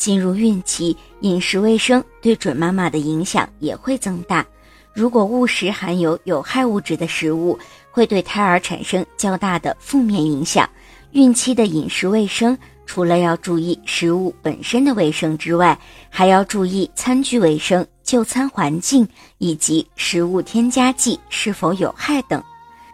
进入孕期，饮食卫生对准妈妈的影响也会增大。如果误食含有有害物质的食物，会对胎儿产生较大的负面影响。孕期的饮食卫生，除了要注意食物本身的卫生之外，还要注意餐具卫生、就餐环境以及食物添加剂是否有害等。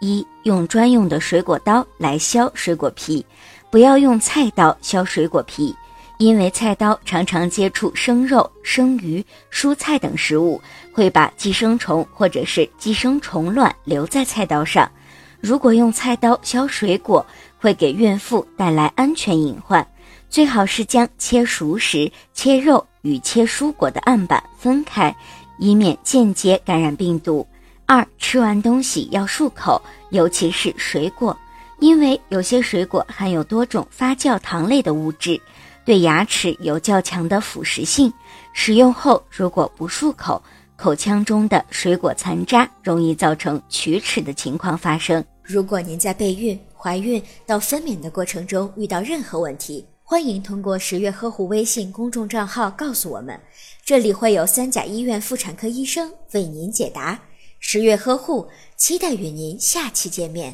一、用专用的水果刀来削水果皮，不要用菜刀削水果皮。因为菜刀常常接触生肉、生鱼、蔬菜等食物，会把寄生虫或者是寄生虫卵留在菜刀上。如果用菜刀削水果，会给孕妇带来安全隐患。最好是将切熟食、切肉与切蔬果的案板分开，以免间接感染病毒。二、吃完东西要漱口，尤其是水果，因为有些水果含有多种发酵糖类的物质。对牙齿有较强的腐蚀性，使用后如果不漱口，口腔中的水果残渣容易造成龋齿的情况发生。如果您在备孕、怀孕到分娩的过程中遇到任何问题，欢迎通过十月呵护微信公众账号告诉我们，这里会有三甲医院妇产科医生为您解答。十月呵护，期待与您下期见面。